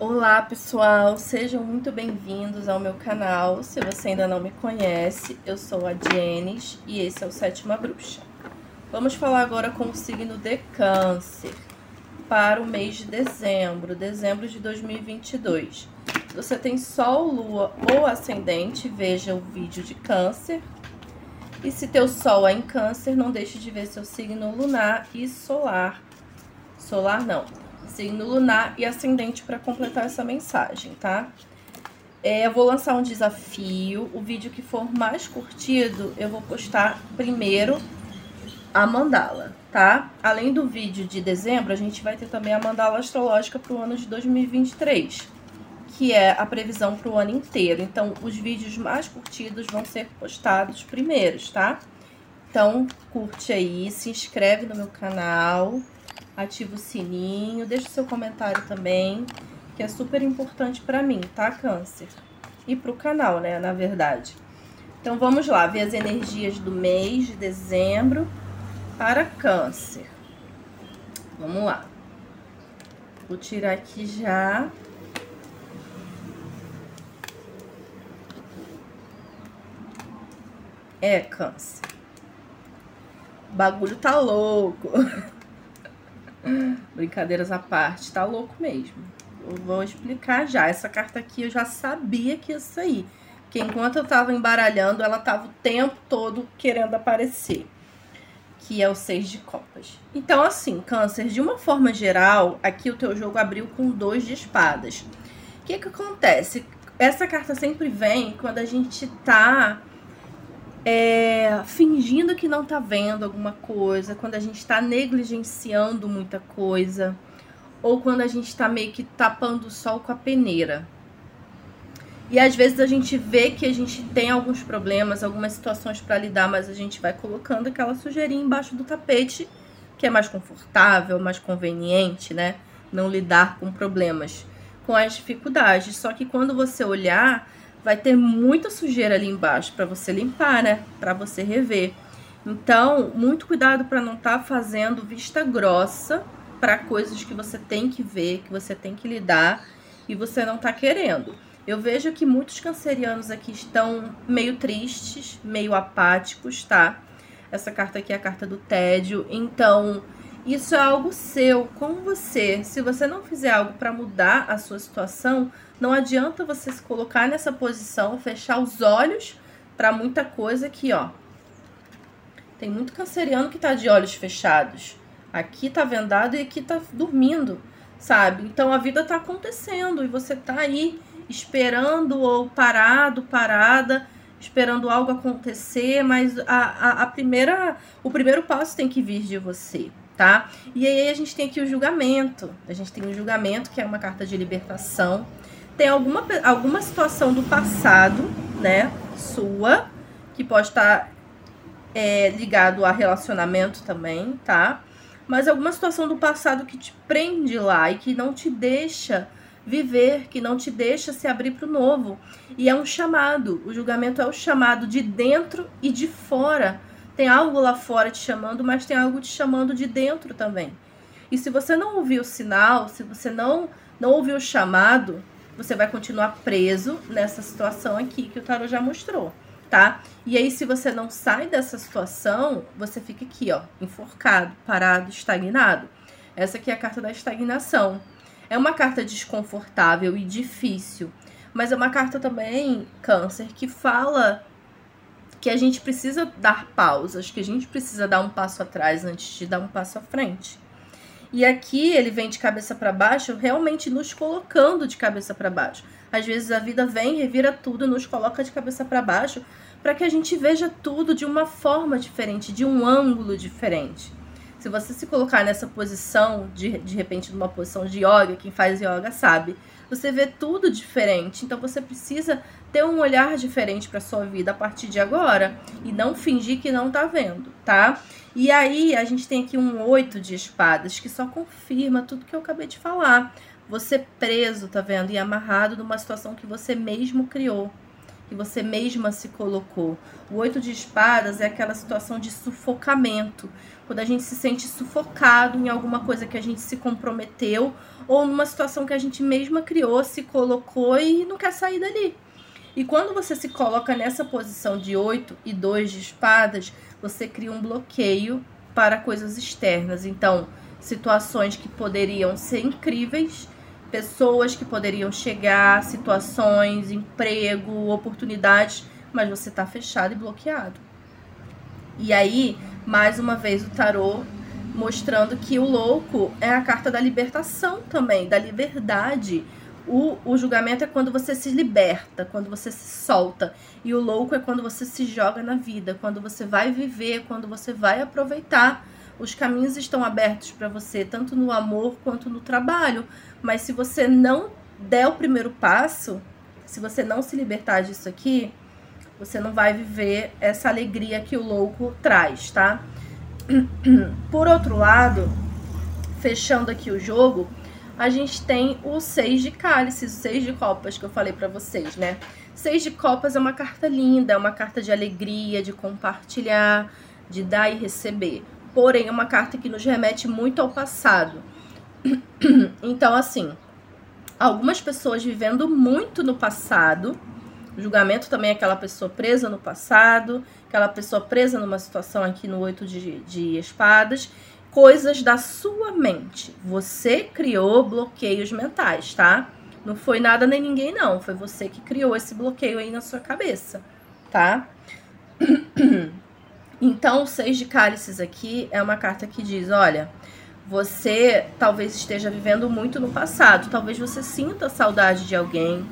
Olá pessoal, sejam muito bem-vindos ao meu canal. Se você ainda não me conhece, eu sou a Jenis e esse é o Sétima Bruxa. Vamos falar agora com o signo de Câncer para o mês de dezembro, dezembro de 2022. Se você tem Sol, Lua ou Ascendente, veja o vídeo de Câncer. E se teu Sol é em Câncer, não deixe de ver seu signo lunar e solar. Solar não signo lunar e ascendente para completar essa mensagem, tá? É, eu vou lançar um desafio. O vídeo que for mais curtido, eu vou postar primeiro a mandala, tá? Além do vídeo de dezembro, a gente vai ter também a mandala astrológica para o ano de 2023, que é a previsão para o ano inteiro. Então, os vídeos mais curtidos vão ser postados primeiros, tá? Então, curte aí, se inscreve no meu canal ativa o sininho, deixa o seu comentário também, que é super importante para mim, tá, Câncer? E pro canal, né, na verdade. Então vamos lá, ver as energias do mês de dezembro para Câncer. Vamos lá. Vou tirar aqui já. É, Câncer. O bagulho tá louco. Brincadeiras à parte, tá louco mesmo. Eu vou explicar já. Essa carta aqui eu já sabia que ia sair. Porque enquanto eu tava embaralhando, ela tava o tempo todo querendo aparecer. Que é o seis de copas. Então, assim, câncer, de uma forma geral, aqui o teu jogo abriu com dois de espadas. O que que acontece? Essa carta sempre vem quando a gente tá é, fingindo que não tá vendo alguma coisa, quando a gente está negligenciando muita coisa, ou quando a gente está meio que tapando o sol com a peneira. E às vezes a gente vê que a gente tem alguns problemas, algumas situações para lidar, mas a gente vai colocando aquela sujeirinha embaixo do tapete, que é mais confortável, mais conveniente, né? Não lidar com problemas, com as dificuldades. Só que quando você olhar, vai ter muita sujeira ali embaixo para você limpar, né? Para você rever. Então, muito cuidado para não estar tá fazendo vista grossa para coisas que você tem que ver, que você tem que lidar e você não está querendo. Eu vejo que muitos cancerianos aqui estão meio tristes, meio apáticos, tá? Essa carta aqui é a carta do tédio. Então, isso é algo seu, com você. Se você não fizer algo para mudar a sua situação, não adianta você se colocar nessa posição, fechar os olhos para muita coisa aqui, ó. Tem muito canceriano que tá de olhos fechados. Aqui tá vendado e aqui tá dormindo, sabe? Então a vida tá acontecendo e você tá aí esperando ou parado, parada, esperando algo acontecer, mas a, a, a primeira, o primeiro passo tem que vir de você tá? E aí a gente tem aqui o julgamento. A gente tem o julgamento, que é uma carta de libertação. Tem alguma, alguma situação do passado, né, sua, que pode estar é, ligado a relacionamento também, tá? Mas alguma situação do passado que te prende lá e que não te deixa viver, que não te deixa se abrir para o novo. E é um chamado. O julgamento é o chamado de dentro e de fora tem algo lá fora te chamando, mas tem algo te chamando de dentro também. E se você não ouvir o sinal, se você não não ouvir o chamado, você vai continuar preso nessa situação aqui que o tarot já mostrou, tá? E aí se você não sai dessa situação, você fica aqui, ó, enforcado, parado, estagnado. Essa aqui é a carta da estagnação. É uma carta desconfortável e difícil, mas é uma carta também, câncer, que fala que a gente precisa dar pausas, que a gente precisa dar um passo atrás antes de dar um passo à frente. E aqui ele vem de cabeça para baixo, realmente nos colocando de cabeça para baixo. Às vezes a vida vem, revira tudo, nos coloca de cabeça para baixo, para que a gente veja tudo de uma forma diferente, de um ângulo diferente. Se você se colocar nessa posição, de, de repente numa posição de yoga, quem faz yoga sabe, você vê tudo diferente. Então você precisa ter um olhar diferente para sua vida a partir de agora e não fingir que não tá vendo, tá? E aí a gente tem aqui um oito de espadas que só confirma tudo que eu acabei de falar. Você preso, tá vendo? E amarrado numa situação que você mesmo criou que você mesma se colocou. O oito de espadas é aquela situação de sufocamento, quando a gente se sente sufocado em alguma coisa que a gente se comprometeu ou numa situação que a gente mesma criou, se colocou e não quer sair dali. E quando você se coloca nessa posição de 8 e 2 de espadas, você cria um bloqueio para coisas externas. Então, situações que poderiam ser incríveis, pessoas que poderiam chegar, situações, emprego, oportunidades, mas você está fechado e bloqueado. E aí, mais uma vez, o tarô mostrando que o louco é a carta da libertação também, da liberdade. O, o julgamento é quando você se liberta, quando você se solta. E o louco é quando você se joga na vida, quando você vai viver, quando você vai aproveitar. Os caminhos estão abertos para você, tanto no amor quanto no trabalho. Mas se você não der o primeiro passo, se você não se libertar disso aqui, você não vai viver essa alegria que o louco traz, tá? Por outro lado, fechando aqui o jogo, a gente tem o seis de cálices, o seis de copas que eu falei para vocês, né? Seis de copas é uma carta linda, é uma carta de alegria, de compartilhar, de dar e receber. Porém, é uma carta que nos remete muito ao passado. Então, assim, algumas pessoas vivendo muito no passado, julgamento também é aquela pessoa presa no passado, aquela pessoa presa numa situação aqui no oito de, de espadas, coisas da sua mente. Você criou bloqueios mentais, tá? Não foi nada nem ninguém, não. Foi você que criou esse bloqueio aí na sua cabeça, tá? Então, o seis de cálices aqui é uma carta que diz: olha, você talvez esteja vivendo muito no passado, talvez você sinta saudade de alguém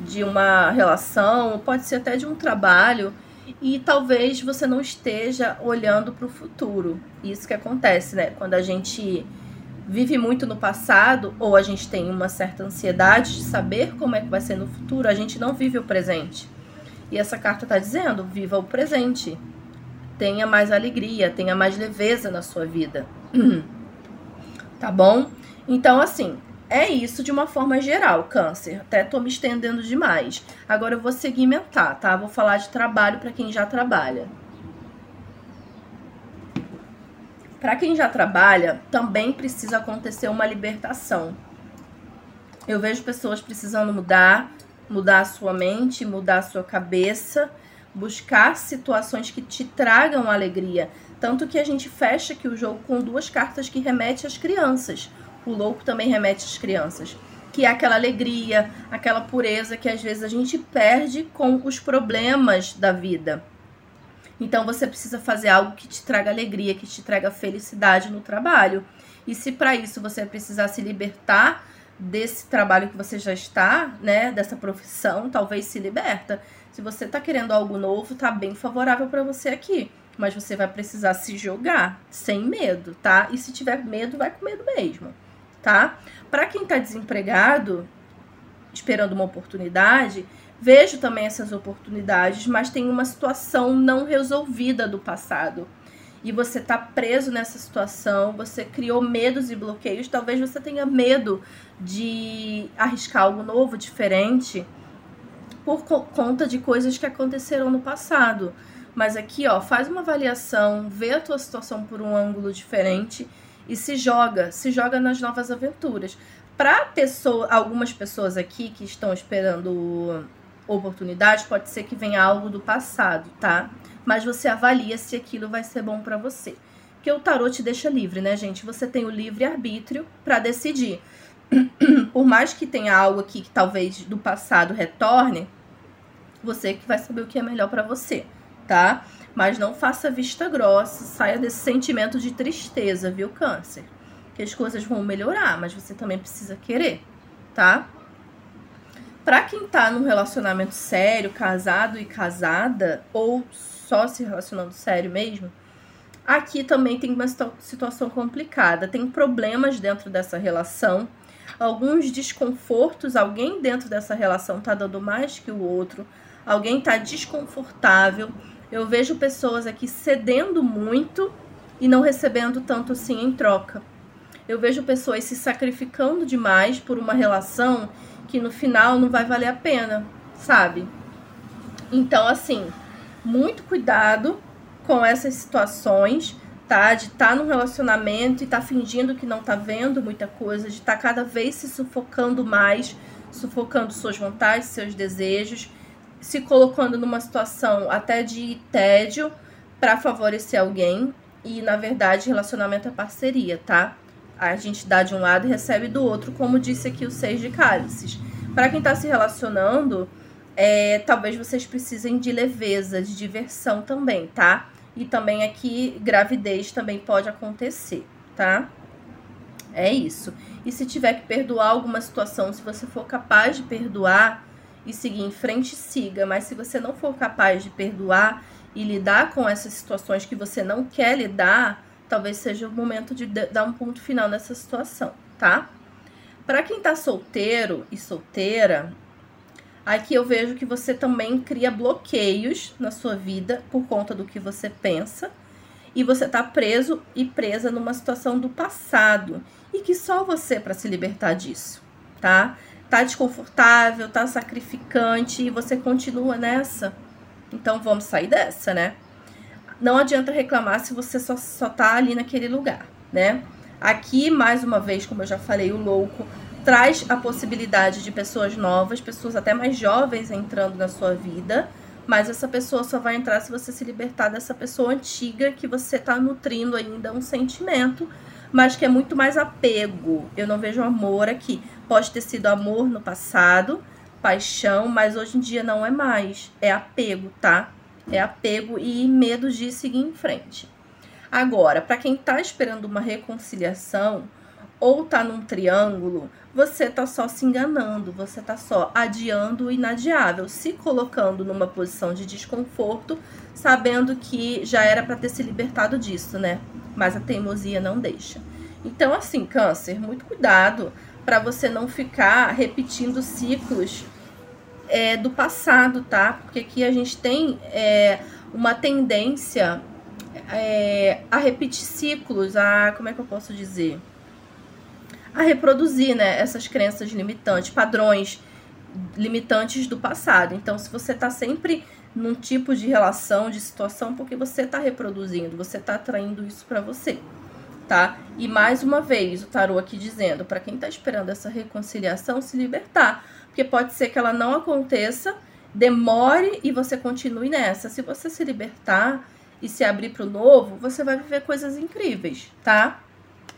de uma relação, pode ser até de um trabalho, e talvez você não esteja olhando para o futuro. Isso que acontece, né? Quando a gente vive muito no passado ou a gente tem uma certa ansiedade de saber como é que vai ser no futuro, a gente não vive o presente. E essa carta está dizendo: viva o presente. Tenha mais alegria, tenha mais leveza na sua vida. tá bom? Então, assim, é isso de uma forma geral, câncer. Até tô me estendendo demais. Agora eu vou segmentar, tá? Vou falar de trabalho para quem já trabalha. Para quem já trabalha, também precisa acontecer uma libertação. Eu vejo pessoas precisando mudar, mudar a sua mente, mudar a sua cabeça, buscar situações que te tragam alegria. Tanto que a gente fecha aqui o jogo com duas cartas que remetem às crianças o louco também remete às crianças, que é aquela alegria, aquela pureza que às vezes a gente perde com os problemas da vida. Então você precisa fazer algo que te traga alegria, que te traga felicidade no trabalho. E se para isso você precisar se libertar desse trabalho que você já está, né, dessa profissão, talvez se liberta. Se você está querendo algo novo, tá bem favorável para você aqui, mas você vai precisar se jogar sem medo, tá? E se tiver medo, vai com medo mesmo tá? Para quem está desempregado, esperando uma oportunidade, vejo também essas oportunidades, mas tem uma situação não resolvida do passado. E você está preso nessa situação, você criou medos e bloqueios, talvez você tenha medo de arriscar algo novo, diferente, por conta de coisas que aconteceram no passado. Mas aqui, ó, faz uma avaliação, vê a tua situação por um ângulo diferente e se joga, se joga nas novas aventuras. Para pessoa, algumas pessoas aqui que estão esperando oportunidade, pode ser que venha algo do passado, tá? Mas você avalia se aquilo vai ser bom para você. Porque o tarô te deixa livre, né, gente? Você tem o livre arbítrio para decidir. Por mais que tenha algo aqui que talvez do passado retorne, você que vai saber o que é melhor para você, tá? Mas não faça vista grossa, saia desse sentimento de tristeza, viu, Câncer? Que as coisas vão melhorar, mas você também precisa querer, tá? Pra quem tá num relacionamento sério, casado e casada, ou só se relacionando sério mesmo, aqui também tem uma situação complicada. Tem problemas dentro dessa relação, alguns desconfortos, alguém dentro dessa relação tá dando mais que o outro, alguém tá desconfortável eu vejo pessoas aqui cedendo muito e não recebendo tanto assim em troca. Eu vejo pessoas se sacrificando demais por uma relação que no final não vai valer a pena, sabe? Então, assim, muito cuidado com essas situações, tá? De estar tá num relacionamento e tá fingindo que não tá vendo muita coisa, de estar tá cada vez se sufocando mais, sufocando suas vontades, seus desejos, se colocando numa situação até de tédio para favorecer alguém. E na verdade, relacionamento é parceria, tá? A gente dá de um lado e recebe do outro, como disse aqui o Seis de Cálices. Para quem tá se relacionando, é, talvez vocês precisem de leveza, de diversão também, tá? E também aqui, gravidez também pode acontecer, tá? É isso. E se tiver que perdoar alguma situação, se você for capaz de perdoar e seguir em frente, siga. Mas se você não for capaz de perdoar e lidar com essas situações que você não quer lidar, talvez seja o momento de dar um ponto final nessa situação, tá? Para quem tá solteiro e solteira, Aqui eu vejo que você também cria bloqueios na sua vida por conta do que você pensa. E você tá preso e presa numa situação do passado. E que só você para se libertar disso, tá? Tá desconfortável, tá sacrificante e você continua nessa. Então vamos sair dessa, né? Não adianta reclamar se você só, só tá ali naquele lugar, né? Aqui, mais uma vez, como eu já falei, o louco traz a possibilidade de pessoas novas, pessoas até mais jovens entrando na sua vida, mas essa pessoa só vai entrar se você se libertar dessa pessoa antiga que você está nutrindo ainda um sentimento, mas que é muito mais apego. Eu não vejo amor aqui. Pode ter sido amor no passado, paixão, mas hoje em dia não é mais. É apego, tá? É apego e medo de seguir em frente. Agora, para quem está esperando uma reconciliação ou tá num triângulo, você tá só se enganando, você tá só adiando o inadiável, se colocando numa posição de desconforto, sabendo que já era para ter se libertado disso, né? Mas a teimosia não deixa. Então, assim, câncer, muito cuidado para você não ficar repetindo ciclos é, do passado, tá? Porque aqui a gente tem é, uma tendência é, a repetir ciclos, a como é que eu posso dizer? a reproduzir né, essas crenças limitantes, padrões limitantes do passado. Então, se você está sempre num tipo de relação, de situação, porque você está reproduzindo, você está atraindo isso para você, tá? E mais uma vez, o tarô aqui dizendo, para quem está esperando essa reconciliação, se libertar, porque pode ser que ela não aconteça, demore e você continue nessa. Se você se libertar e se abrir para o novo, você vai viver coisas incríveis, tá?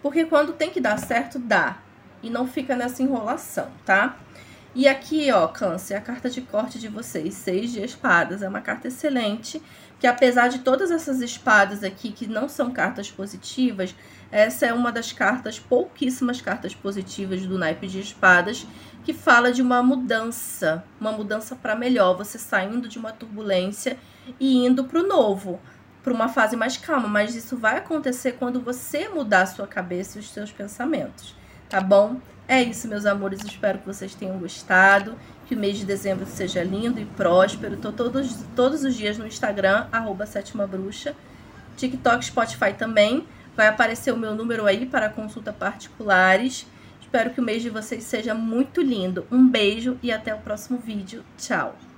Porque quando tem que dar certo, dá. E não fica nessa enrolação, tá? E aqui, ó, câncer, a carta de corte de vocês, seis de espadas. É uma carta excelente, que apesar de todas essas espadas aqui, que não são cartas positivas, essa é uma das cartas, pouquíssimas cartas positivas do naipe de espadas, que fala de uma mudança, uma mudança para melhor, você saindo de uma turbulência e indo para o novo para uma fase mais calma, mas isso vai acontecer quando você mudar a sua cabeça e os seus pensamentos, tá bom? É isso, meus amores, espero que vocês tenham gostado, que o mês de dezembro seja lindo e próspero. Tô todos, todos os dias no Instagram, arroba Sétima Bruxa, TikTok, Spotify também. Vai aparecer o meu número aí para consulta particulares. Espero que o mês de vocês seja muito lindo. Um beijo e até o próximo vídeo. Tchau!